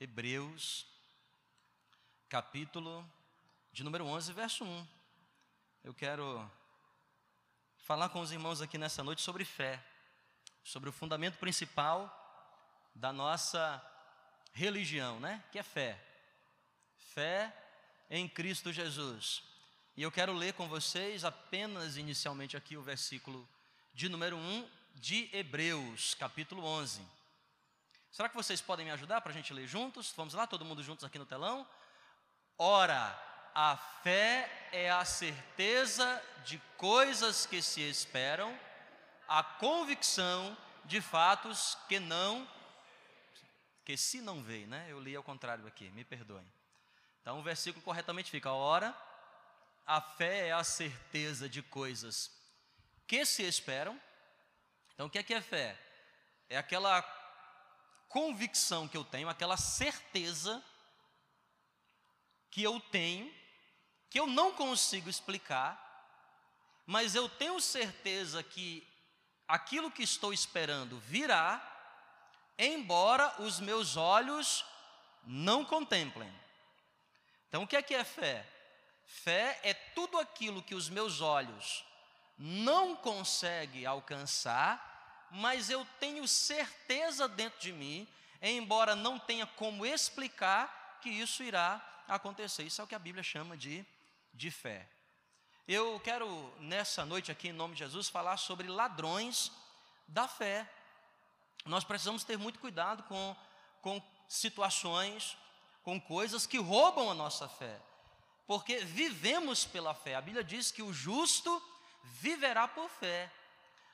Hebreus, capítulo de número 11, verso 1. Eu quero falar com os irmãos aqui nessa noite sobre fé, sobre o fundamento principal da nossa religião, né? Que é fé. Fé em Cristo Jesus. E eu quero ler com vocês apenas inicialmente aqui o versículo de número 1 de Hebreus, capítulo 11. Será que vocês podem me ajudar para a gente ler juntos? Vamos lá, todo mundo juntos aqui no telão? Ora, a fé é a certeza de coisas que se esperam, a convicção de fatos que não, que se não veem, né? Eu li ao contrário aqui, me perdoem. Então o versículo corretamente fica: ora, a fé é a certeza de coisas que se esperam. Então o que é que é fé? É aquela convicção que eu tenho, aquela certeza que eu tenho, que eu não consigo explicar, mas eu tenho certeza que aquilo que estou esperando virá, embora os meus olhos não contemplem. Então, o que é que é fé? Fé é tudo aquilo que os meus olhos não conseguem alcançar, mas eu tenho certeza dentro de mim, embora não tenha como explicar, que isso irá acontecer. Isso é o que a Bíblia chama de, de fé. Eu quero, nessa noite aqui, em nome de Jesus, falar sobre ladrões da fé. Nós precisamos ter muito cuidado com, com situações, com coisas que roubam a nossa fé, porque vivemos pela fé. A Bíblia diz que o justo viverá por fé.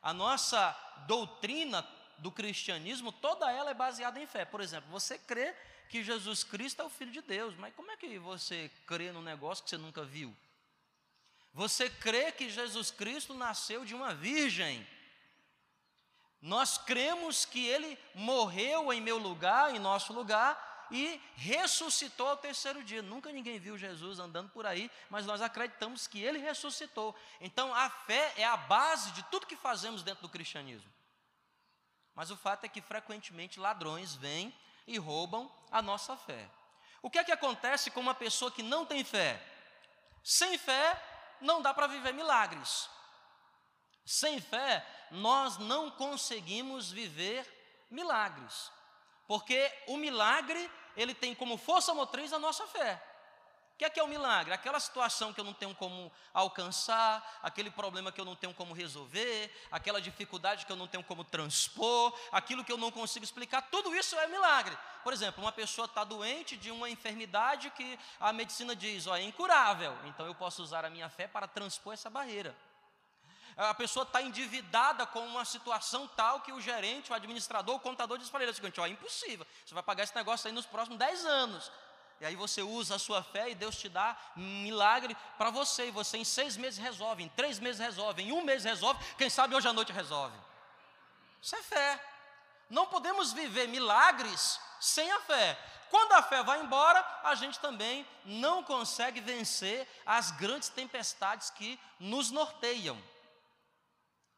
A nossa doutrina do cristianismo, toda ela é baseada em fé. Por exemplo, você crê que Jesus Cristo é o Filho de Deus, mas como é que você crê num negócio que você nunca viu? Você crê que Jesus Cristo nasceu de uma virgem. Nós cremos que ele morreu em meu lugar, em nosso lugar, e ressuscitou ao terceiro dia. Nunca ninguém viu Jesus andando por aí, mas nós acreditamos que ele ressuscitou. Então a fé é a base de tudo que fazemos dentro do cristianismo. Mas o fato é que frequentemente ladrões vêm e roubam a nossa fé. O que é que acontece com uma pessoa que não tem fé? Sem fé não dá para viver milagres. Sem fé nós não conseguimos viver milagres. Porque o milagre, ele tem como força motriz a nossa fé. O que é que é o milagre? Aquela situação que eu não tenho como alcançar, aquele problema que eu não tenho como resolver, aquela dificuldade que eu não tenho como transpor, aquilo que eu não consigo explicar, tudo isso é milagre. Por exemplo, uma pessoa está doente de uma enfermidade que a medicina diz, ó, é incurável, então eu posso usar a minha fé para transpor essa barreira. A pessoa está endividada com uma situação tal que o gerente, o administrador, o contador diz para ele o seguinte: ó, é impossível, você vai pagar esse negócio aí nos próximos 10 anos. E aí você usa a sua fé e Deus te dá um milagre para você. E você em seis meses resolve, em três meses resolve, em um mês resolve, quem sabe hoje à noite resolve. Isso é fé. Não podemos viver milagres sem a fé. Quando a fé vai embora, a gente também não consegue vencer as grandes tempestades que nos norteiam.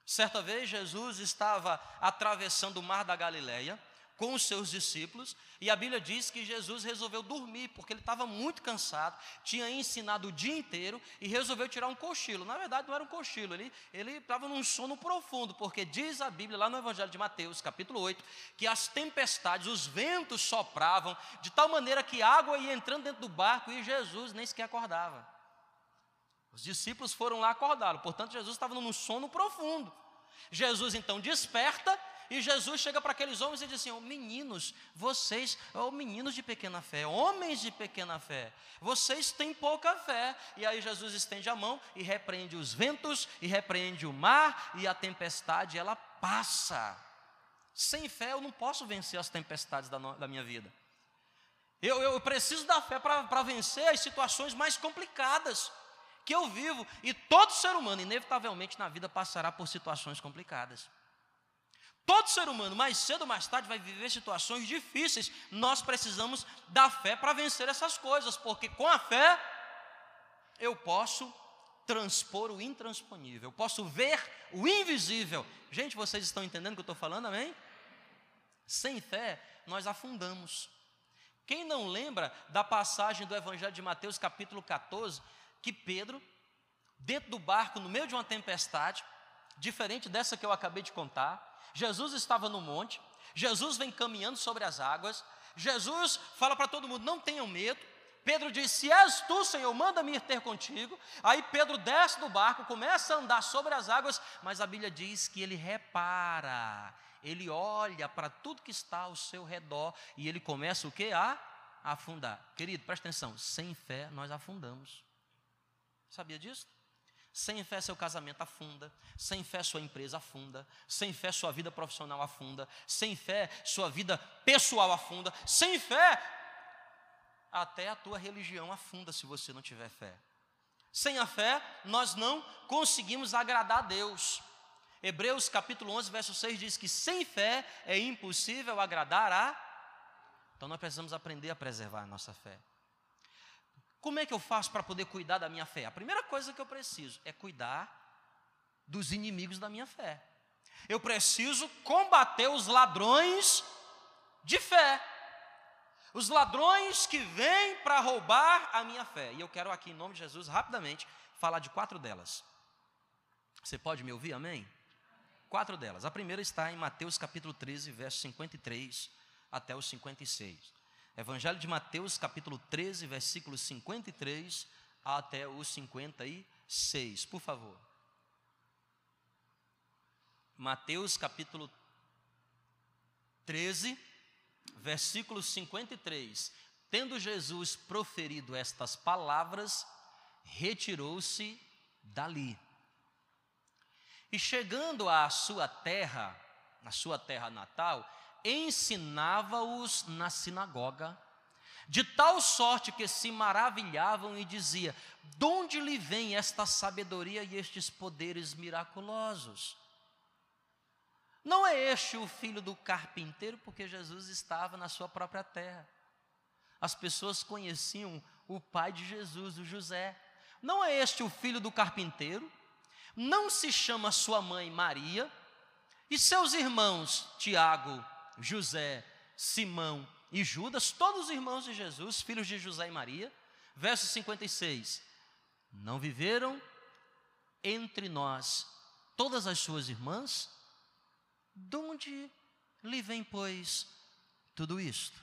Certa vez Jesus estava atravessando o mar da Galileia com os seus discípulos, e a Bíblia diz que Jesus resolveu dormir, porque ele estava muito cansado, tinha ensinado o dia inteiro e resolveu tirar um cochilo. Na verdade, não era um cochilo, ele estava num sono profundo, porque diz a Bíblia lá no Evangelho de Mateus, capítulo 8, que as tempestades, os ventos sopravam, de tal maneira que água ia entrando dentro do barco e Jesus nem sequer acordava. Os discípulos foram lá acordá-lo, portanto, Jesus estava num sono profundo. Jesus então desperta e Jesus chega para aqueles homens e diz assim: oh, meninos, vocês, oh, meninos de pequena fé, homens de pequena fé, vocês têm pouca fé. E aí Jesus estende a mão e repreende os ventos, e repreende o mar, e a tempestade ela passa. Sem fé eu não posso vencer as tempestades da, no, da minha vida. Eu, eu preciso da fé para vencer as situações mais complicadas que eu vivo, e todo ser humano, inevitavelmente, na vida passará por situações complicadas. Todo ser humano, mais cedo ou mais tarde, vai viver situações difíceis. Nós precisamos da fé para vencer essas coisas, porque com a fé eu posso transpor o intransponível, eu posso ver o invisível. Gente, vocês estão entendendo o que eu estou falando, amém? Sem fé, nós afundamos. Quem não lembra da passagem do Evangelho de Mateus, capítulo 14, que Pedro, dentro do barco, no meio de uma tempestade, diferente dessa que eu acabei de contar, Jesus estava no monte, Jesus vem caminhando sobre as águas, Jesus fala para todo mundo: não tenham medo. Pedro diz: Se és tu, Senhor, manda-me ir ter contigo. Aí Pedro desce do barco, começa a andar sobre as águas, mas a Bíblia diz que ele repara, ele olha para tudo que está ao seu redor e ele começa o que? A afundar. Querido, presta atenção: sem fé nós afundamos. Sabia disso? Sem fé, seu casamento afunda. Sem fé, sua empresa afunda. Sem fé, sua vida profissional afunda. Sem fé, sua vida pessoal afunda. Sem fé, até a tua religião afunda se você não tiver fé. Sem a fé, nós não conseguimos agradar a Deus. Hebreus capítulo 11, verso 6 diz que sem fé é impossível agradar a. Então nós precisamos aprender a preservar a nossa fé. Como é que eu faço para poder cuidar da minha fé? A primeira coisa que eu preciso é cuidar dos inimigos da minha fé. Eu preciso combater os ladrões de fé. Os ladrões que vêm para roubar a minha fé. E eu quero aqui, em nome de Jesus, rapidamente, falar de quatro delas. Você pode me ouvir, amém? Quatro delas. A primeira está em Mateus capítulo 13, verso 53 até o 56. Evangelho de Mateus, capítulo 13, versículos 53 até o 56. Por favor. Mateus, capítulo 13, versículo 53. Tendo Jesus proferido estas palavras, retirou-se dali. E chegando à sua terra, na sua terra natal, ensinava-os na sinagoga, de tal sorte que se maravilhavam e dizia: De onde lhe vem esta sabedoria e estes poderes miraculosos? Não é este o filho do carpinteiro, porque Jesus estava na sua própria terra. As pessoas conheciam o pai de Jesus, o José. Não é este o filho do carpinteiro? Não se chama sua mãe Maria? E seus irmãos Tiago, José, Simão e Judas, todos os irmãos de Jesus, filhos de José e Maria. Verso 56. Não viveram entre nós todas as suas irmãs? De onde lhe vem, pois, tudo isto?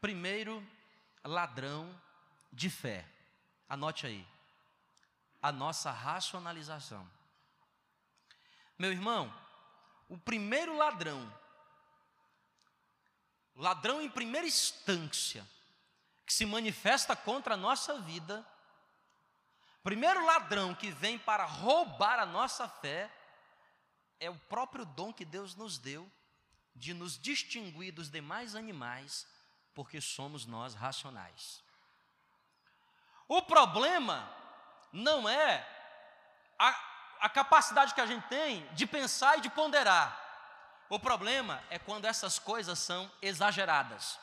Primeiro ladrão de fé. Anote aí. A nossa racionalização. Meu irmão, o primeiro ladrão, ladrão em primeira instância, que se manifesta contra a nossa vida, primeiro ladrão que vem para roubar a nossa fé, é o próprio dom que Deus nos deu de nos distinguir dos demais animais, porque somos nós racionais. O problema não é a, a capacidade que a gente tem de pensar e de ponderar. O problema é quando essas coisas são exageradas.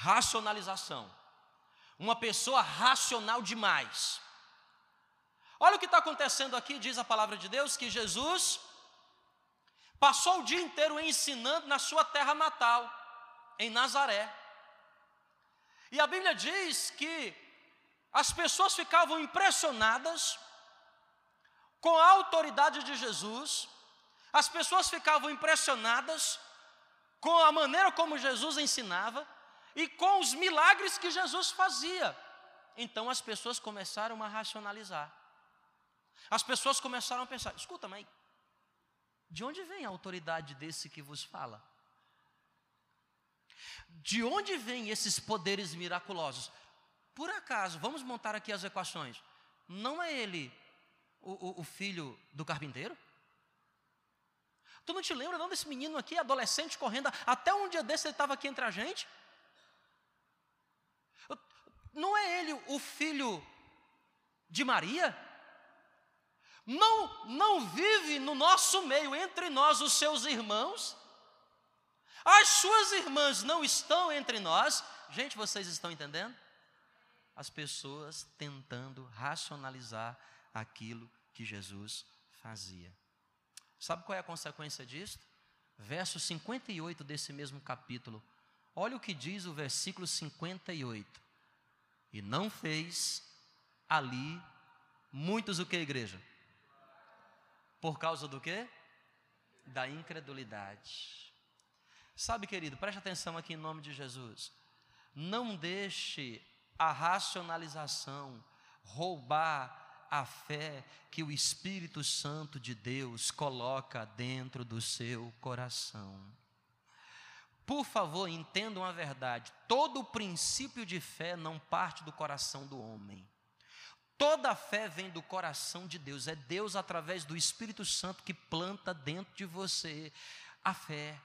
Racionalização. Uma pessoa racional demais. Olha o que está acontecendo aqui, diz a palavra de Deus, que Jesus passou o dia inteiro ensinando na sua terra natal, em Nazaré. E a Bíblia diz que as pessoas ficavam impressionadas com a autoridade de Jesus, as pessoas ficavam impressionadas com a maneira como Jesus ensinava e com os milagres que Jesus fazia. Então as pessoas começaram a racionalizar. As pessoas começaram a pensar: escuta, mas de onde vem a autoridade desse que vos fala? De onde vêm esses poderes miraculosos? Por acaso, vamos montar aqui as equações. Não é ele o, o, o filho do carpinteiro? Tu não te lembra não desse menino aqui, adolescente, correndo, até um dia desse ele estava aqui entre a gente? Não é ele o filho de Maria? Não, não vive no nosso meio, entre nós, os seus irmãos? As suas irmãs não estão entre nós? Gente, vocês estão entendendo? As pessoas tentando racionalizar aquilo que Jesus fazia. Sabe qual é a consequência disso? verso 58 desse mesmo capítulo. Olha o que diz o versículo 58. E não fez ali muitos o que, igreja? Por causa do quê? Da incredulidade. Sabe, querido, preste atenção aqui em nome de Jesus. Não deixe a racionalização roubar a fé que o Espírito Santo de Deus coloca dentro do seu coração. Por favor, entendam a verdade: todo o princípio de fé não parte do coração do homem. Toda fé vem do coração de Deus, é Deus através do Espírito Santo que planta dentro de você a fé.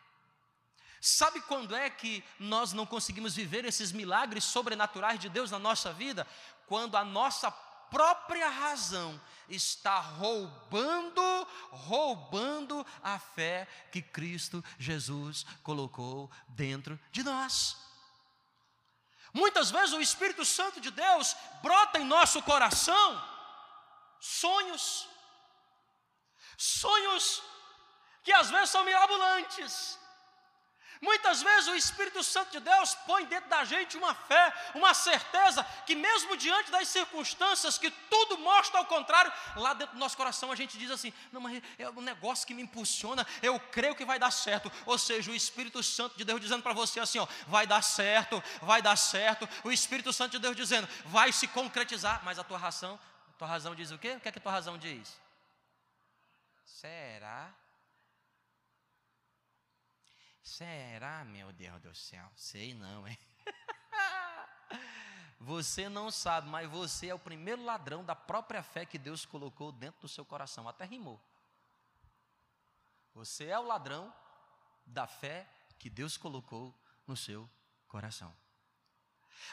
Sabe quando é que nós não conseguimos viver esses milagres sobrenaturais de Deus na nossa vida? Quando a nossa própria razão está roubando, roubando a fé que Cristo Jesus colocou dentro de nós. Muitas vezes o Espírito Santo de Deus brota em nosso coração sonhos, sonhos que às vezes são mirabolantes, Muitas vezes o Espírito Santo de Deus põe dentro da gente uma fé, uma certeza, que mesmo diante das circunstâncias que tudo mostra ao contrário, lá dentro do nosso coração a gente diz assim: não, mas é um negócio que me impulsiona, eu creio que vai dar certo. Ou seja, o Espírito Santo de Deus dizendo para você assim: ó, vai dar certo, vai dar certo. O Espírito Santo de Deus dizendo, vai se concretizar. Mas a tua razão, a tua razão diz o quê? O que é que a tua razão diz? Será? Será, meu Deus do céu? Sei não, hein? Você não sabe, mas você é o primeiro ladrão da própria fé que Deus colocou dentro do seu coração. Até rimou. Você é o ladrão da fé que Deus colocou no seu coração.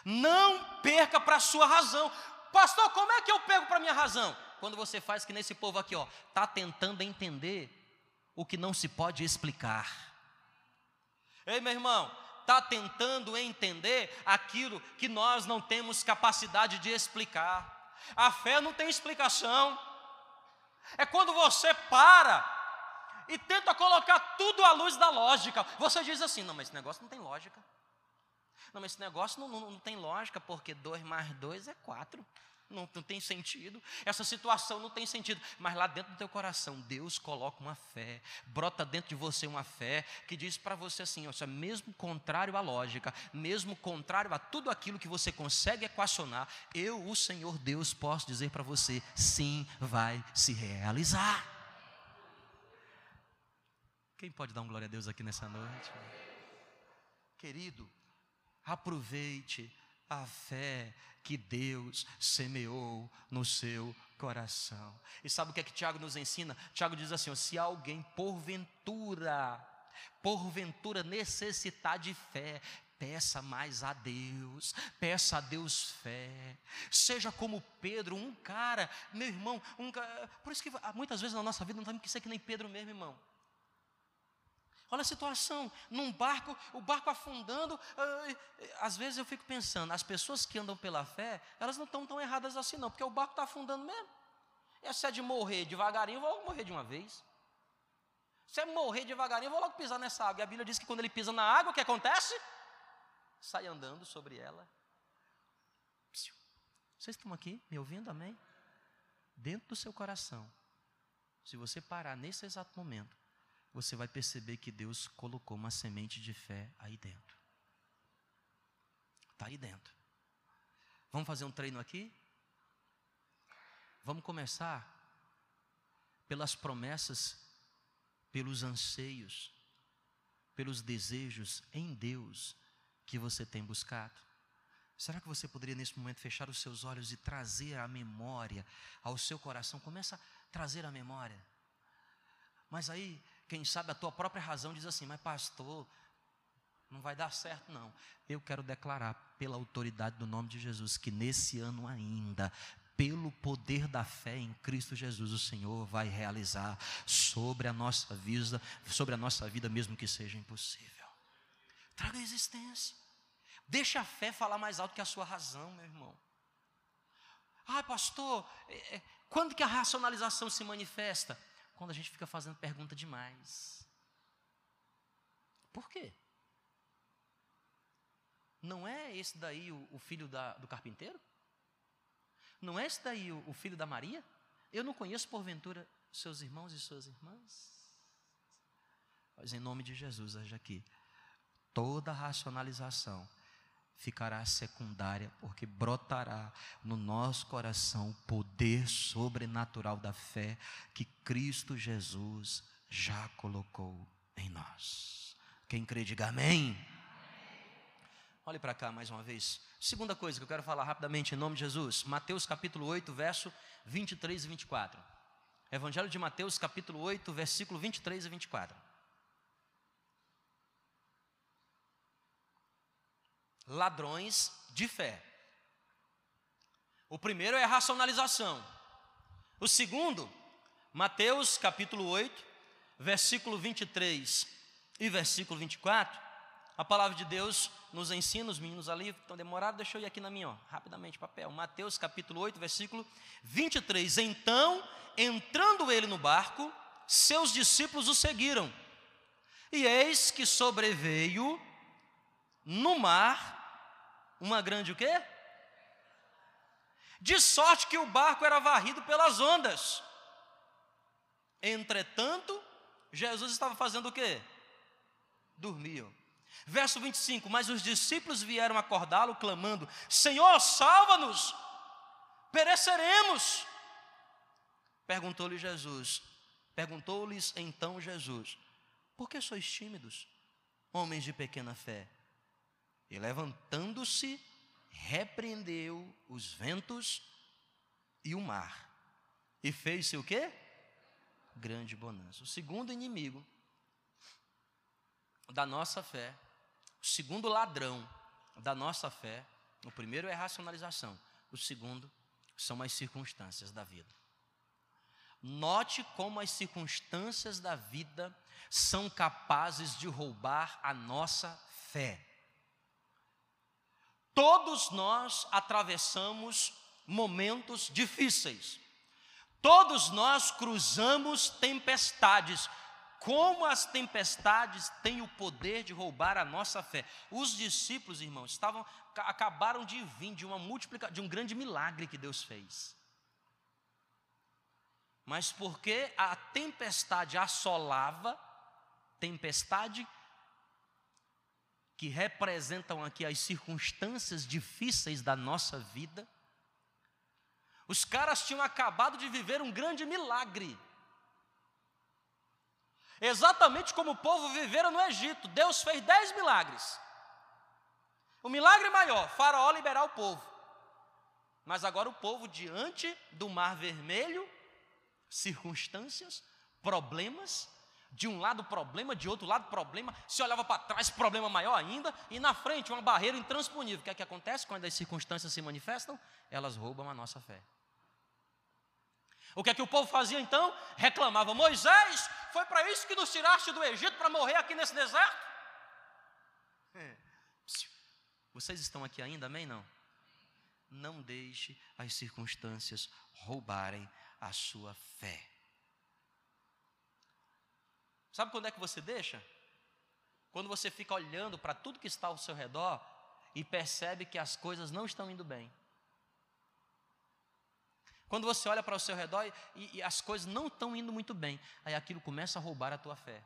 Não perca para a sua razão. Pastor, como é que eu pego para minha razão? Quando você faz que nesse povo aqui, ó, tá tentando entender o que não se pode explicar. Ei, meu irmão, está tentando entender aquilo que nós não temos capacidade de explicar. A fé não tem explicação. É quando você para e tenta colocar tudo à luz da lógica. Você diz assim: não, mas esse negócio não tem lógica. Não, mas esse negócio não, não, não tem lógica, porque 2 mais 2 é 4 não, não, tem sentido, essa situação não tem sentido, mas lá dentro do teu coração, Deus coloca uma fé, brota dentro de você uma fé que diz para você assim: seja, mesmo contrário à lógica, mesmo contrário a tudo aquilo que você consegue equacionar, eu, o Senhor Deus, posso dizer para você: sim, vai se realizar. Quem pode dar um glória a Deus aqui nessa noite? Querido, aproveite a fé que Deus semeou no seu coração. E sabe o que é que Tiago nos ensina? Tiago diz assim: se alguém porventura, porventura necessitar de fé, Peça mais a Deus, peça a Deus fé. Seja como Pedro, um cara, meu irmão, um, por isso que muitas vezes na nossa vida não temos que ser que nem Pedro mesmo, irmão. Olha a situação, num barco, o barco afundando. Às vezes eu fico pensando, as pessoas que andam pela fé, elas não estão tão erradas assim, não, porque o barco está afundando mesmo. E se é de morrer devagarinho, eu vou morrer de uma vez. Se é morrer devagarinho, eu vou logo pisar nessa água. E a Bíblia diz que quando ele pisa na água, o que acontece? Sai andando sobre ela. Vocês estão aqui me ouvindo? Amém? Dentro do seu coração, se você parar nesse exato momento, você vai perceber que Deus colocou uma semente de fé aí dentro. Está aí dentro. Vamos fazer um treino aqui? Vamos começar pelas promessas, pelos anseios, pelos desejos em Deus que você tem buscado. Será que você poderia nesse momento fechar os seus olhos e trazer a memória ao seu coração? Começa a trazer a memória. Mas aí quem sabe a tua própria razão diz assim: Mas, pastor, não vai dar certo, não. Eu quero declarar, pela autoridade do nome de Jesus, que nesse ano ainda, pelo poder da fé em Cristo Jesus, o Senhor vai realizar sobre a nossa vida, sobre a nossa vida, mesmo que seja impossível. Traga a existência. Deixa a fé falar mais alto que a sua razão, meu irmão. Ah, pastor, é, é, quando que a racionalização se manifesta? Quando a gente fica fazendo pergunta demais. Por quê? Não é esse daí o, o filho da, do carpinteiro? Não é esse daí o, o filho da Maria? Eu não conheço, porventura, seus irmãos e suas irmãs? Mas em nome de Jesus, hoje aqui, toda racionalização ficará secundária, porque brotará no nosso coração o poder sobrenatural da fé que Cristo Jesus já colocou em nós. Quem crê, diga amém. Olhe para cá mais uma vez. Segunda coisa que eu quero falar rapidamente em nome de Jesus. Mateus capítulo 8, verso 23 e 24. Evangelho de Mateus capítulo 8, versículo 23 e 24. Ladrões de fé. O primeiro é a racionalização. O segundo, Mateus capítulo 8, versículo 23 e versículo 24 a palavra de Deus nos ensina, os meninos ali estão demorados, deixa eu ir aqui na minha, ó, rapidamente, papel. Mateus capítulo 8, versículo 23. Então, entrando ele no barco, seus discípulos o seguiram. E eis que sobreveio no mar uma grande o quê? De sorte que o barco era varrido pelas ondas. Entretanto, Jesus estava fazendo o quê? Dormiam. Verso 25: Mas os discípulos vieram acordá-lo, clamando: Senhor, salva-nos, pereceremos. Perguntou-lhe Jesus, perguntou-lhes então Jesus: Por que sois tímidos, homens de pequena fé? E levantando-se, repreendeu os ventos e o mar, e fez-se o quê? Grande bonança. O segundo inimigo da nossa fé o segundo ladrão da nossa fé, o primeiro é a racionalização, o segundo são as circunstâncias da vida. Note como as circunstâncias da vida são capazes de roubar a nossa fé. Todos nós atravessamos momentos difíceis. Todos nós cruzamos tempestades como as tempestades têm o poder de roubar a nossa fé. Os discípulos, irmãos, estavam acabaram de vir de uma multiplicação, de um grande milagre que Deus fez. Mas porque a tempestade assolava, tempestade que representam aqui as circunstâncias difíceis da nossa vida, os caras tinham acabado de viver um grande milagre. Exatamente como o povo vivera no Egito. Deus fez dez milagres. O milagre maior, Faraó liberar o povo. Mas agora o povo, diante do mar vermelho, circunstâncias, problemas, de um lado problema, de outro lado problema, se olhava para trás, problema maior ainda, e na frente uma barreira intransponível. O que é que acontece quando as circunstâncias se manifestam? Elas roubam a nossa fé. O que é que o povo fazia então? Reclamava: Moisés, foi para isso que nos tiraste do Egito para morrer aqui nesse deserto? É. Vocês estão aqui ainda, amém? Não? Não deixe as circunstâncias roubarem a sua fé. Sabe quando é que você deixa? Quando você fica olhando para tudo que está ao seu redor e percebe que as coisas não estão indo bem. Quando você olha para o seu redor e, e as coisas não estão indo muito bem, aí aquilo começa a roubar a tua fé.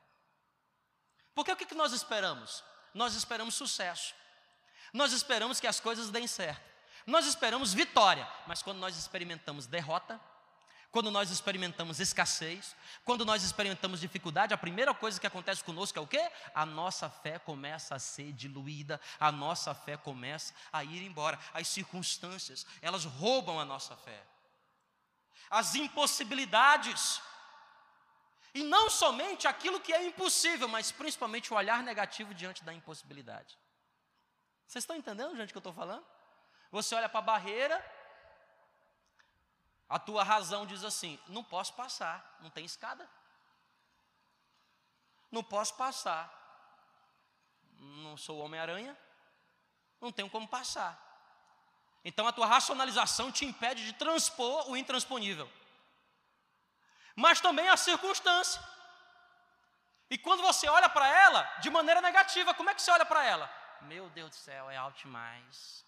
Porque o que, que nós esperamos? Nós esperamos sucesso. Nós esperamos que as coisas deem certo. Nós esperamos vitória. Mas quando nós experimentamos derrota, quando nós experimentamos escassez, quando nós experimentamos dificuldade, a primeira coisa que acontece conosco é o quê? A nossa fé começa a ser diluída, a nossa fé começa a ir embora. As circunstâncias, elas roubam a nossa fé as impossibilidades. E não somente aquilo que é impossível, mas principalmente o olhar negativo diante da impossibilidade. Vocês estão entendendo, gente, o que eu estou falando? Você olha para a barreira, a tua razão diz assim: não posso passar, não tem escada. Não posso passar. Não sou Homem-Aranha, não tenho como passar. Então a tua racionalização te impede de transpor o intransponível. Mas também a circunstância. E quando você olha para ela de maneira negativa, como é que você olha para ela? Meu Deus do céu, é alto demais.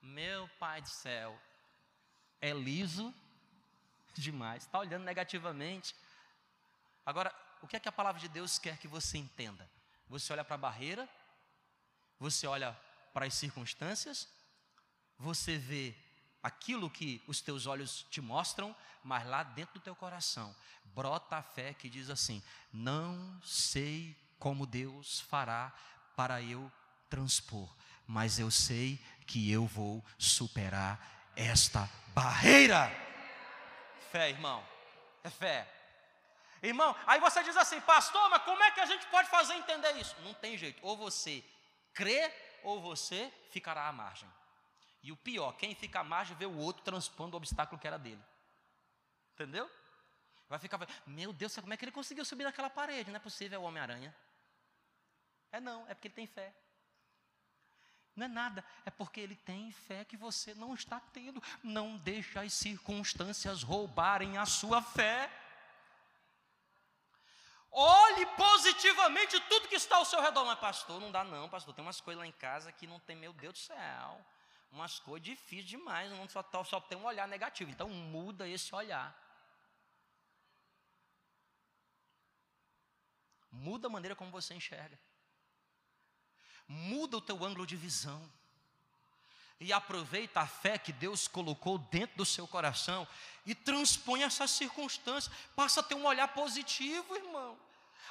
Meu pai do céu, é liso demais. Está olhando negativamente. Agora, o que é que a palavra de Deus quer que você entenda? Você olha para a barreira, você olha para as circunstâncias, você vê aquilo que os teus olhos te mostram, mas lá dentro do teu coração brota a fé que diz assim: Não sei como Deus fará para eu transpor, mas eu sei que eu vou superar esta barreira. Fé, irmão, é fé. Irmão, aí você diz assim, pastor, mas como é que a gente pode fazer entender isso? Não tem jeito, ou você crê ou você ficará à margem. E o pior, quem fica à margem vê o outro transpondo o obstáculo que era dele. Entendeu? Vai ficar, meu Deus, como é que ele conseguiu subir naquela parede? Não é possível, é o Homem-Aranha. É não, é porque ele tem fé. Não é nada, é porque ele tem fé que você não está tendo. Não deixe as circunstâncias roubarem a sua fé. Olhe positivamente tudo que está ao seu redor. Mas, pastor, não dá não, pastor. Tem umas coisas lá em casa que não tem, meu Deus do céu. Umas coisas difíceis demais. Não só, só tem um olhar negativo. Então, muda esse olhar. Muda a maneira como você enxerga. Muda o teu ângulo de visão. E aproveita a fé que Deus colocou dentro do seu coração e transpõe essas circunstâncias. Passa a ter um olhar positivo, irmão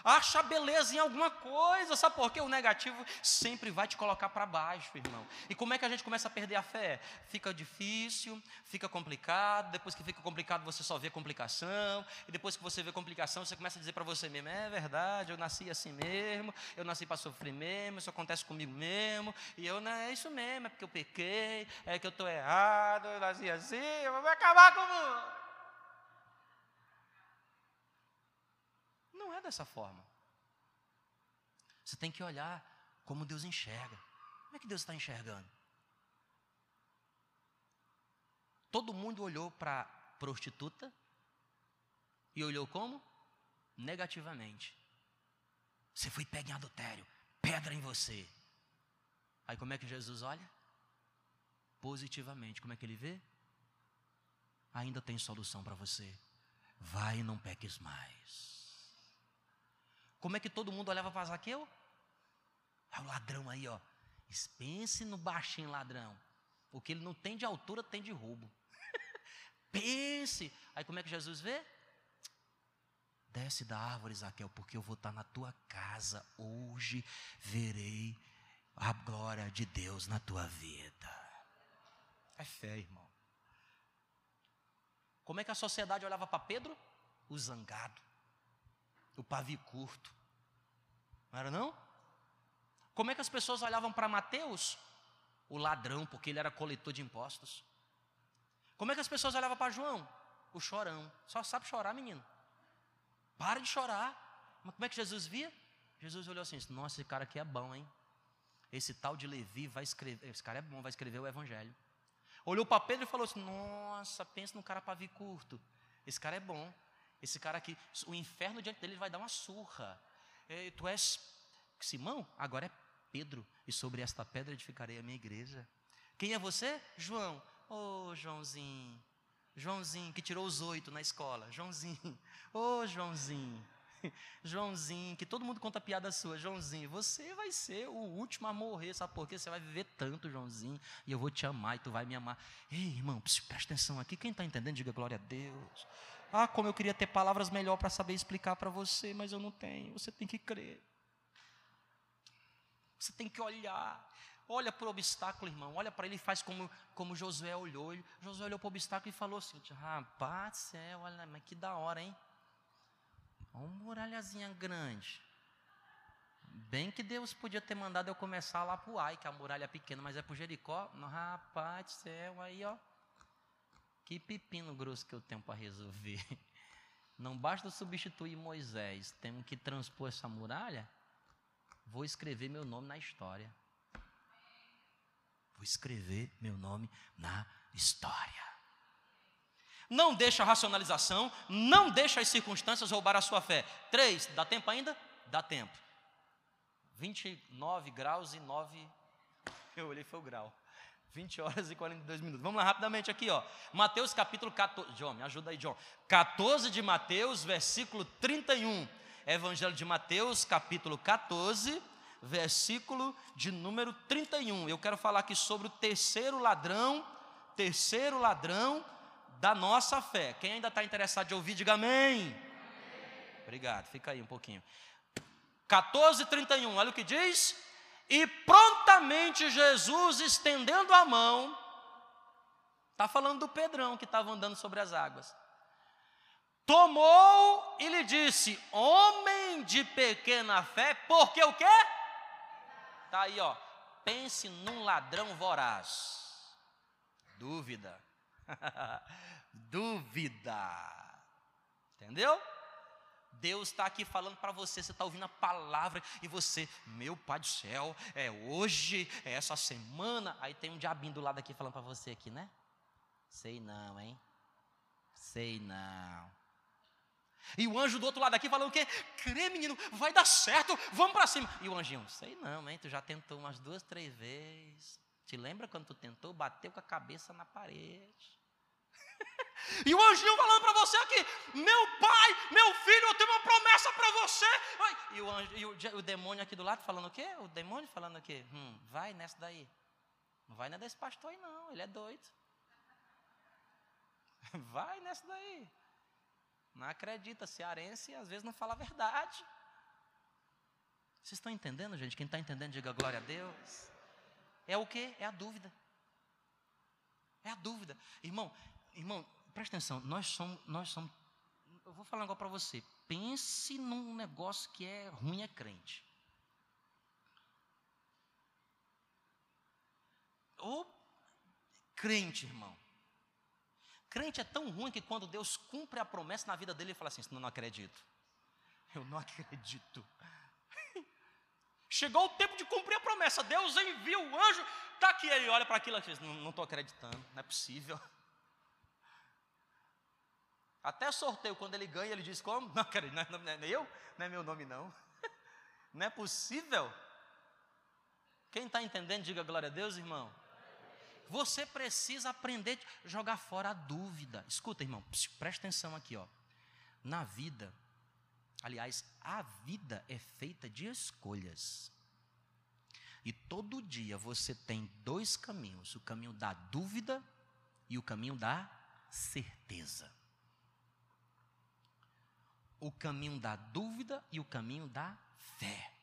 acha beleza em alguma coisa, sabe por quê? O negativo sempre vai te colocar para baixo, irmão. E como é que a gente começa a perder a fé? Fica difícil, fica complicado, depois que fica complicado você só vê complicação, e depois que você vê complicação, você começa a dizer para você mesmo: é verdade, eu nasci assim mesmo, eu nasci para sofrer mesmo, isso acontece comigo mesmo, e eu não é isso mesmo, é porque eu pequei, é que eu estou errado, eu nasci assim, eu vou acabar com o mundo. Não é dessa forma. Você tem que olhar como Deus enxerga. Como é que Deus está enxergando? Todo mundo olhou para a prostituta e olhou como? Negativamente. Você foi pego em adultério, pedra em você. Aí como é que Jesus olha? Positivamente. Como é que ele vê? Ainda tem solução para você. Vai e não peques mais. Como é que todo mundo olhava para Zaqueu? É o ladrão aí, ó. Pense no baixinho ladrão. O que ele não tem de altura, tem de roubo. Pense. Aí como é que Jesus vê? Desce da árvore, Zaqueu, porque eu vou estar na tua casa. Hoje verei a glória de Deus na tua vida. É fé, irmão. Como é que a sociedade olhava para Pedro? O zangado o pavio curto. Não era não? Como é que as pessoas olhavam para Mateus? O ladrão, porque ele era coletor de impostos. Como é que as pessoas olhavam para João? O chorão. Só sabe chorar, menino. Para de chorar. Mas como é que Jesus via? Jesus olhou assim: Nossa, esse cara aqui é bom, hein? Esse tal de Levi vai escrever. Esse cara é bom, vai escrever o Evangelho. Olhou para Pedro e falou assim: Nossa, pensa no cara pavio curto. Esse cara é bom. Esse cara aqui, o inferno diante dele vai dar uma surra. E, tu és Simão, agora é Pedro, e sobre esta pedra edificarei a minha igreja. Quem é você? João. Ô oh, Joãozinho, Joãozinho, que tirou os oito na escola. Joãozinho, ô oh, Joãozinho. Joãozinho, que todo mundo conta piada sua, Joãozinho, você vai ser o último a morrer, sabe por quê? Você vai viver tanto, Joãozinho, e eu vou te amar e tu vai me amar. Ei, irmão, presta atenção aqui, quem está entendendo, diga glória a Deus. Ah, como eu queria ter palavras melhor para saber explicar para você, mas eu não tenho. Você tem que crer. Você tem que olhar. Olha para o obstáculo, irmão. Olha para ele e faz como, como Josué olhou. Josué olhou para o obstáculo e falou assim: Rapaz, céu, olha, mas que da hora, hein? Uma muralhazinha grande. Bem que Deus podia ter mandado eu começar lá para o Ai, que a muralha é pequena, mas é para Jericó. Rapaz, céu, aí ó. Que pepino grosso que eu tenho para resolver. Não basta substituir Moisés, temos que transpor essa muralha. Vou escrever meu nome na história. Vou escrever meu nome na história. Não deixa a racionalização, não deixa as circunstâncias roubar a sua fé. Três, dá tempo ainda? Dá tempo. 29 graus e 9. Eu olhei, foi o grau. 20 horas e 42 minutos. Vamos lá rapidamente aqui, ó. Mateus capítulo 14. John, me ajuda aí, John. 14 de Mateus, versículo 31. Evangelho de Mateus, capítulo 14, versículo de número 31. Eu quero falar aqui sobre o terceiro ladrão, terceiro ladrão da nossa fé. Quem ainda está interessado em ouvir, diga amém. Obrigado, fica aí um pouquinho. 14, 31, olha o que diz. E prontamente Jesus, estendendo a mão, está falando do Pedrão que estava andando sobre as águas. Tomou e lhe disse: Homem de pequena fé, porque o quê? Está aí, ó. Pense num ladrão voraz. Dúvida. Dúvida. Entendeu? Deus está aqui falando para você, você está ouvindo a palavra e você, meu Pai do céu, é hoje, é essa semana. Aí tem um diabinho do lado aqui falando para você aqui, né? Sei não, hein? Sei não. E o anjo do outro lado aqui falando o quê? Crê, menino, vai dar certo, vamos para cima. E o anjinho, sei não, hein? Tu já tentou umas duas, três vezes. Te lembra quando tu tentou, bateu com a cabeça na parede? E o anjinho falando para você aqui: Meu pai, meu filho, eu tenho uma promessa para você. E, o, anjo, e o, o, demônio aqui do lado falando o quê? O demônio falando o quê? Hum, vai nessa daí. Não vai nessa desse pastor aí, não. Ele é doido. Vai nessa daí. Não acredita, cearense às vezes não fala a verdade. Vocês estão entendendo, gente? Quem está entendendo, diga glória a Deus. É o que? É a dúvida. É a dúvida. Irmão, irmão, presta atenção, nós somos, nós somos. Eu vou falar agora para você. Pense num negócio que é ruim é crente. Ou crente, irmão. Crente é tão ruim que quando Deus cumpre a promessa na vida dele, ele fala assim: não, não acredito. Eu não acredito. Chegou o tempo de cumprir a promessa. Deus envia o anjo, está aqui. Ele olha para aquilo e diz: Não estou acreditando, não é possível. Até sorteio, quando ele ganha, ele diz como? Não, cara, não, não, não é eu, não é meu nome não. Não é possível. Quem está entendendo, diga glória a Deus, irmão. Você precisa aprender a jogar fora a dúvida. Escuta, irmão, presta atenção aqui, ó. Na vida, aliás, a vida é feita de escolhas. E todo dia você tem dois caminhos: o caminho da dúvida e o caminho da certeza o caminho da dúvida e o caminho da fé.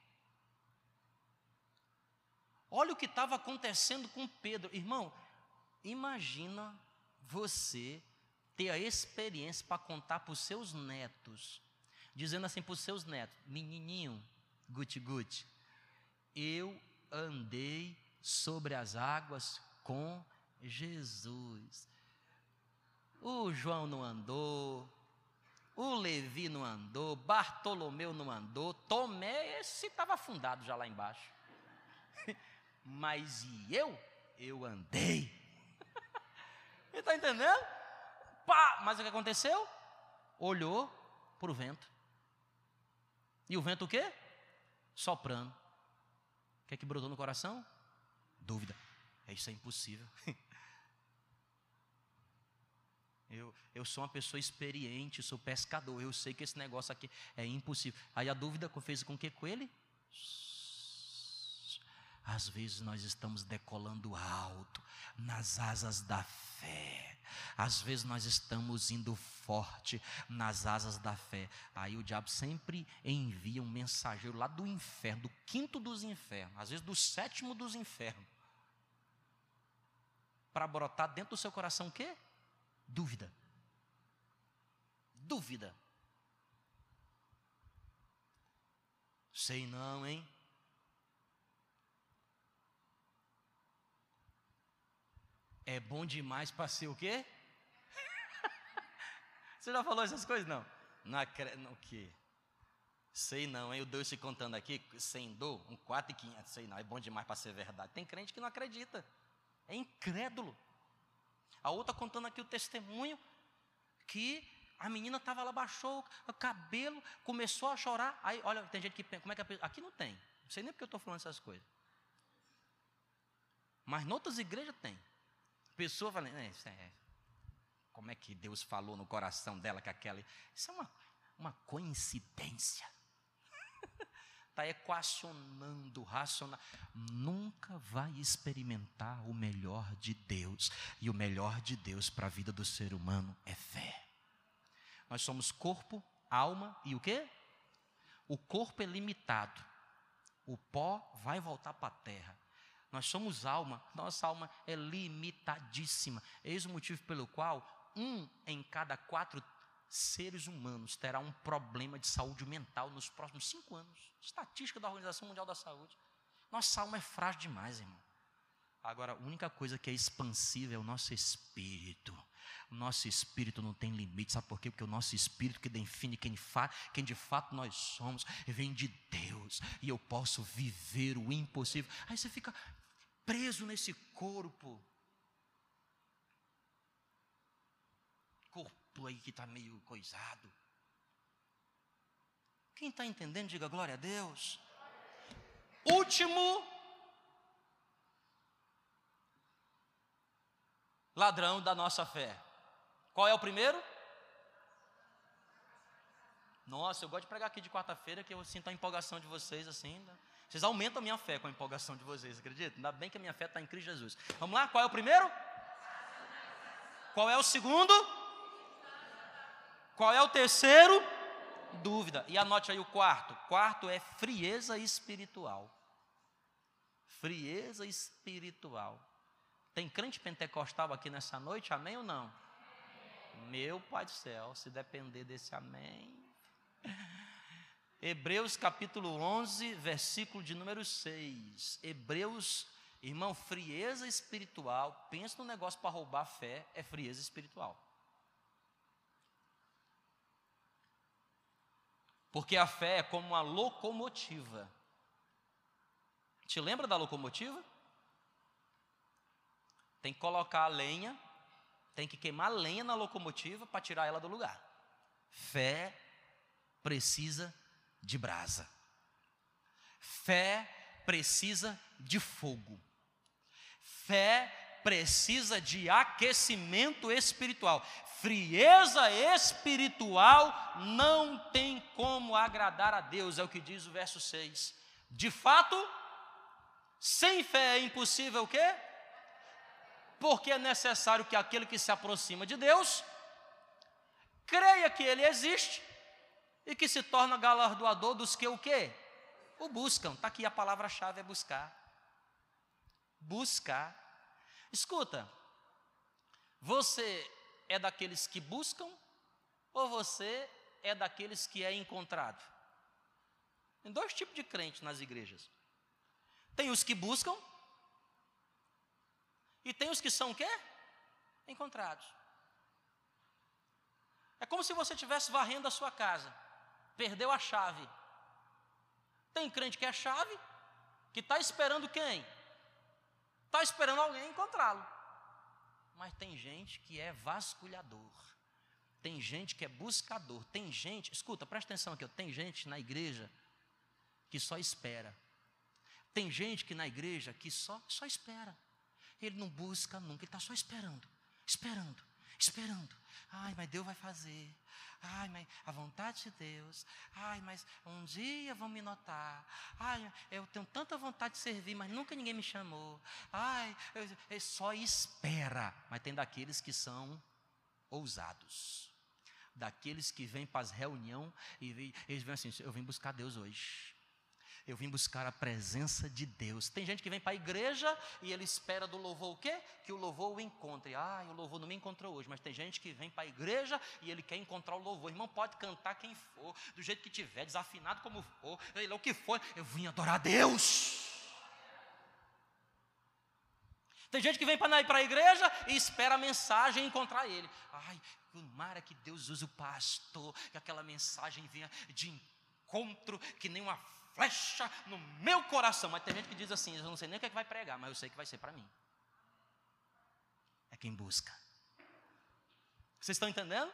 Olha o que estava acontecendo com Pedro. Irmão, imagina você ter a experiência para contar para os seus netos, dizendo assim para os seus netos: menininho, guti-guti, eu andei sobre as águas com Jesus. O João não andou, o Levi não andou, Bartolomeu não andou, Tomé, esse estava afundado já lá embaixo. Mas e eu? Eu andei. Está entendendo? Pá! Mas o que aconteceu? Olhou para o vento. E o vento o quê? Soprando. O que é que brotou no coração? Dúvida. É isso é impossível. Eu, eu sou uma pessoa experiente, sou pescador, eu sei que esse negócio aqui é impossível. Aí a dúvida fez com que com ele? Às vezes nós estamos decolando alto nas asas da fé. Às vezes nós estamos indo forte nas asas da fé. Aí o diabo sempre envia um mensageiro lá do inferno, do quinto dos infernos, às vezes do sétimo dos infernos, para brotar dentro do seu coração o quê? Dúvida. Dúvida. Sei não, hein? É bom demais para ser o quê? Você já falou essas coisas? Não. Não, não o quê? Sei não, hein? Eu dou se contando aqui, sem dor, um 4 e 500, sei não, é bom demais para ser verdade. Tem crente que não acredita, é incrédulo. A outra contando aqui o testemunho. que a menina estava lá, baixou o cabelo, começou a chorar. Aí, olha, tem gente que pensa, como é que a pessoa. Aqui não tem. Não sei nem porque eu estou falando essas coisas. Mas em outras igrejas tem. Pessoa falando, é, é, como é que Deus falou no coração dela que aquela. Isso é uma, uma coincidência. Está equacionando, racional. Nunca vai experimentar o melhor de Deus. E o melhor de Deus para a vida do ser humano é fé. Nós somos corpo, alma e o quê? O corpo é limitado. O pó vai voltar para a terra. Nós somos alma, nossa alma é limitadíssima. Eis o motivo pelo qual um em cada quatro seres humanos terá um problema de saúde mental nos próximos cinco anos. Estatística da Organização Mundial da Saúde. Nossa alma é frágil demais, irmão. Agora, a única coisa que é expansiva é o nosso espírito. O nosso espírito não tem limite, sabe por quê? Porque o nosso espírito que define quem, fa, quem de fato nós somos vem de Deus, e eu posso viver o impossível. Aí você fica preso nesse corpo. Aí que está meio coisado. Quem está entendendo, diga glória a Deus. Último ladrão da nossa fé. Qual é o primeiro? Nossa, eu gosto de pregar aqui de quarta-feira que eu sinto a empolgação de vocês assim. Né? Vocês aumentam a minha fé com a empolgação de vocês, acredita? Ainda bem que a minha fé está em Cristo Jesus. Vamos lá, qual é o primeiro? Qual é o segundo? Qual é o terceiro? Dúvida. E anote aí o quarto. Quarto é frieza espiritual. Frieza espiritual. Tem crente pentecostal aqui nessa noite, amém ou não? Meu Pai do céu, se depender desse amém. Hebreus capítulo 11, versículo de número 6. Hebreus, irmão, frieza espiritual. Pensa no negócio para roubar a fé, é frieza espiritual. Porque a fé é como uma locomotiva. Te lembra da locomotiva? Tem que colocar a lenha, tem que queimar a lenha na locomotiva para tirar ela do lugar. Fé precisa de brasa. Fé precisa de fogo. Fé precisa de aquecimento espiritual. Frieza espiritual não tem como agradar a Deus, é o que diz o verso 6. De fato, sem fé é impossível o quê? porque é necessário que aquele que se aproxima de Deus creia que ele existe e que se torna galardoador dos que o quê? O buscam. Está aqui a palavra-chave é buscar. Buscar. Escuta, você é daqueles que buscam ou você é daqueles que é encontrado? Tem dois tipos de crentes nas igrejas. Tem os que buscam e tem os que são o quê? Encontrados. É como se você estivesse varrendo a sua casa, perdeu a chave. Tem crente que é chave, que está esperando quem? Está esperando alguém encontrá-lo. Mas tem gente que é vasculhador. Tem gente que é buscador. Tem gente, escuta, presta atenção aqui, tem gente na igreja que só espera. Tem gente que na igreja que só, só espera. Ele não busca nunca, ele está só esperando, esperando, esperando. Ai, mas Deus vai fazer. Ai, mas a vontade de Deus. Ai, mas um dia vão me notar. Ai, eu tenho tanta vontade de servir, mas nunca ninguém me chamou. Ai, ele só espera. Mas tem daqueles que são ousados. Daqueles que vêm para as reuniões e eles vêm assim: eu vim buscar Deus hoje. Eu vim buscar a presença de Deus. Tem gente que vem para a igreja e ele espera do louvor o quê? Que o louvor o encontre. Ah, o louvor não me encontrou hoje, mas tem gente que vem para a igreja e ele quer encontrar o louvor. Irmão, pode cantar quem for, do jeito que tiver, desafinado como for, é o que for. Eu vim adorar a Deus. Tem gente que vem para a igreja e espera a mensagem encontrar ele. Ai, tomara que Deus use o pastor, que aquela mensagem venha de encontro, que nem uma flecha no meu coração. Mas tem gente que diz assim: eu não sei nem o que, é que vai pregar, mas eu sei que vai ser para mim. É quem busca. Vocês estão entendendo?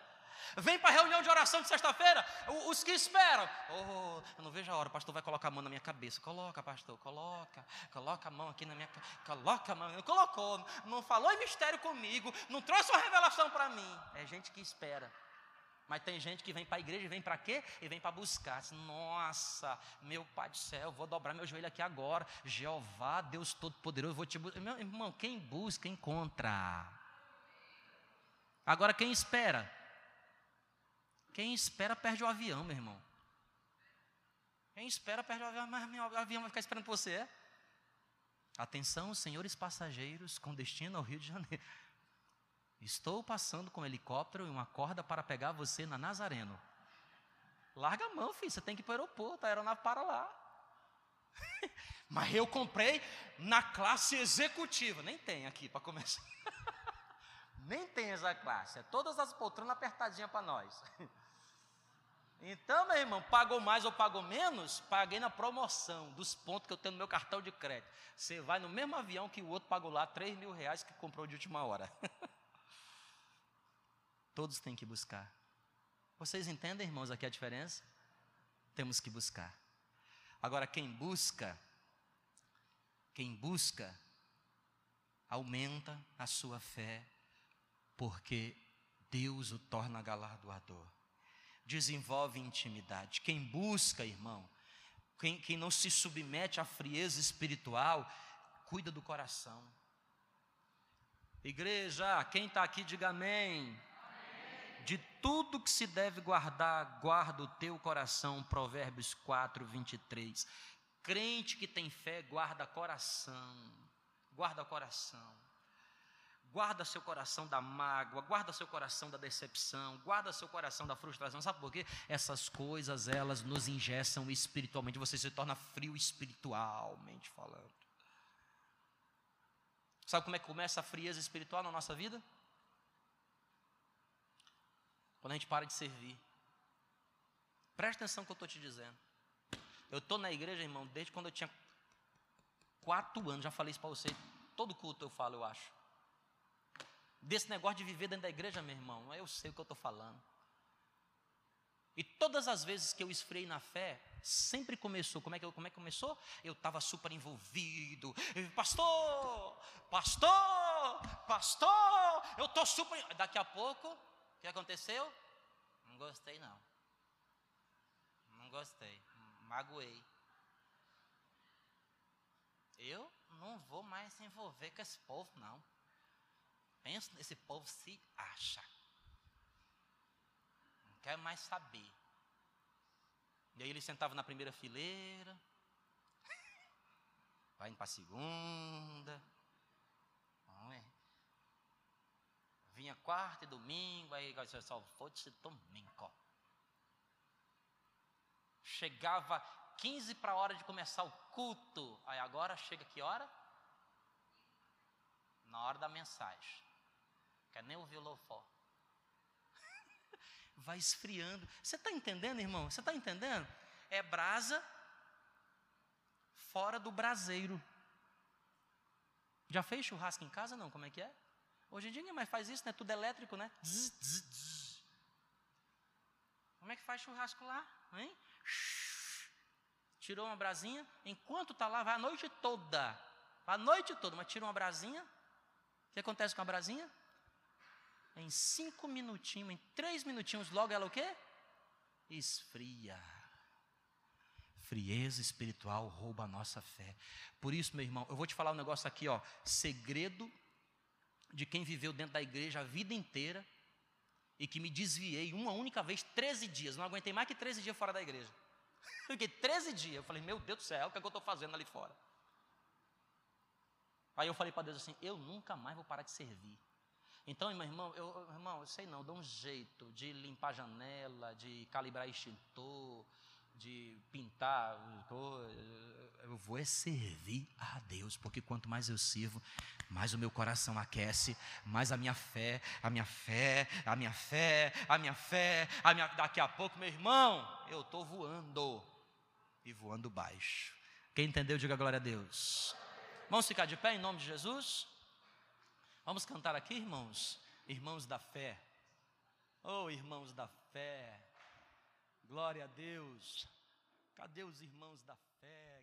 Vem para a reunião de oração de sexta-feira. Os que esperam. Oh, eu não vejo a hora. O pastor vai colocar a mão na minha cabeça. Coloca, pastor, coloca. Coloca a mão aqui na minha Coloca a mão. Não colocou. Não falou em mistério comigo. Não trouxe uma revelação para mim. É gente que espera. Mas tem gente que vem para a igreja e vem para quê? E vem para buscar. Nossa, meu Pai do céu, vou dobrar meu joelho aqui agora. Jeová, Deus Todo-Poderoso, vou te buscar. Meu irmão, quem busca, encontra. Agora, quem espera? Quem espera perde o avião, meu irmão. Quem espera perde o avião, mas o avião vai ficar esperando você. É? Atenção, senhores passageiros com destino ao Rio de Janeiro. Estou passando com um helicóptero e uma corda para pegar você na Nazareno. Larga a mão, filho, você tem que ir para o aeroporto, a aeronave para lá. Mas eu comprei na classe executiva. Nem tem aqui para começar. Nem tem essa classe. É todas as poltronas apertadinhas para nós. Então, meu irmão, pagou mais ou pagou menos, paguei na promoção dos pontos que eu tenho no meu cartão de crédito. Você vai no mesmo avião que o outro pagou lá 3 mil reais que comprou de última hora. Todos têm que buscar. Vocês entendem, irmãos, aqui a diferença? Temos que buscar. Agora, quem busca, quem busca, aumenta a sua fé, porque Deus o torna galardoador desenvolve intimidade. Quem busca, irmão, quem, quem não se submete à frieza espiritual, cuida do coração. Igreja, quem está aqui, diga amém. De tudo que se deve guardar, guarda o teu coração. Provérbios 4, 23. Crente que tem fé, guarda coração. Guarda coração. Guarda seu coração da mágoa, guarda seu coração da decepção, guarda seu coração da frustração. Sabe por quê? Essas coisas, elas nos ingessam espiritualmente. Você se torna frio espiritualmente falando. Sabe como é que começa a frieza espiritual na nossa vida? Quando a gente para de servir. Presta atenção no que eu estou te dizendo. Eu estou na igreja, irmão, desde quando eu tinha quatro anos. Já falei isso para você. Todo culto eu falo, eu acho desse negócio de viver dentro da igreja, meu irmão, eu sei o que eu estou falando. E todas as vezes que eu esfriei na fé, sempre começou. Como é que, como é que começou? Eu estava super envolvido. Pastor, pastor, pastor, eu estou super. Daqui a pouco, o que aconteceu? Não gostei, não. Não gostei. Magoei. Eu não vou mais se envolver com esse povo, não. Pensa nesse povo se acha. Não quer mais saber. E aí ele sentava na primeira fileira, vai indo para a segunda. É? Vinha quarta e domingo, aí só fosse domingo. Chegava 15 para a hora de começar o culto. Aí agora chega que hora? Na hora da mensagem quer nem ouvir o louvor. Vai esfriando. Você está entendendo, irmão? Você está entendendo? É brasa fora do braseiro. Já fez churrasco em casa? Não, como é que é? Hoje em dia ninguém mais faz isso, né? Tudo elétrico, né? Zzz, zzz, zzz. Como é que faz churrasco lá? Hein? Tirou uma brasinha, enquanto está lá, vai a noite toda. A noite toda, mas tira uma brasinha. O que acontece com a brasinha? em cinco minutinhos, em três minutinhos, logo ela o quê? Esfria. Frieza espiritual rouba a nossa fé. Por isso, meu irmão, eu vou te falar um negócio aqui, ó. Segredo de quem viveu dentro da igreja a vida inteira e que me desviei uma única vez, 13 dias. Não aguentei mais que 13 dias fora da igreja. Fiquei 13 dias. Eu falei, meu Deus do céu, o que, é que eu estou fazendo ali fora? Aí eu falei para Deus assim: eu nunca mais vou parar de servir. Então, meu irmão, eu, irmão, eu sei não, dou um jeito de limpar janela, de calibrar extintor, de pintar, eu vou é servir a Deus, porque quanto mais eu sirvo, mais o meu coração aquece, mais a minha fé, a minha fé, a minha fé, a minha fé, a minha, daqui a pouco, meu irmão, eu estou voando, e voando baixo. Quem entendeu, diga glória a Deus. Vamos ficar de pé em nome de Jesus? Vamos cantar aqui, irmãos? Irmãos da fé. Oh, irmãos da fé, glória a Deus. Cadê os irmãos da fé?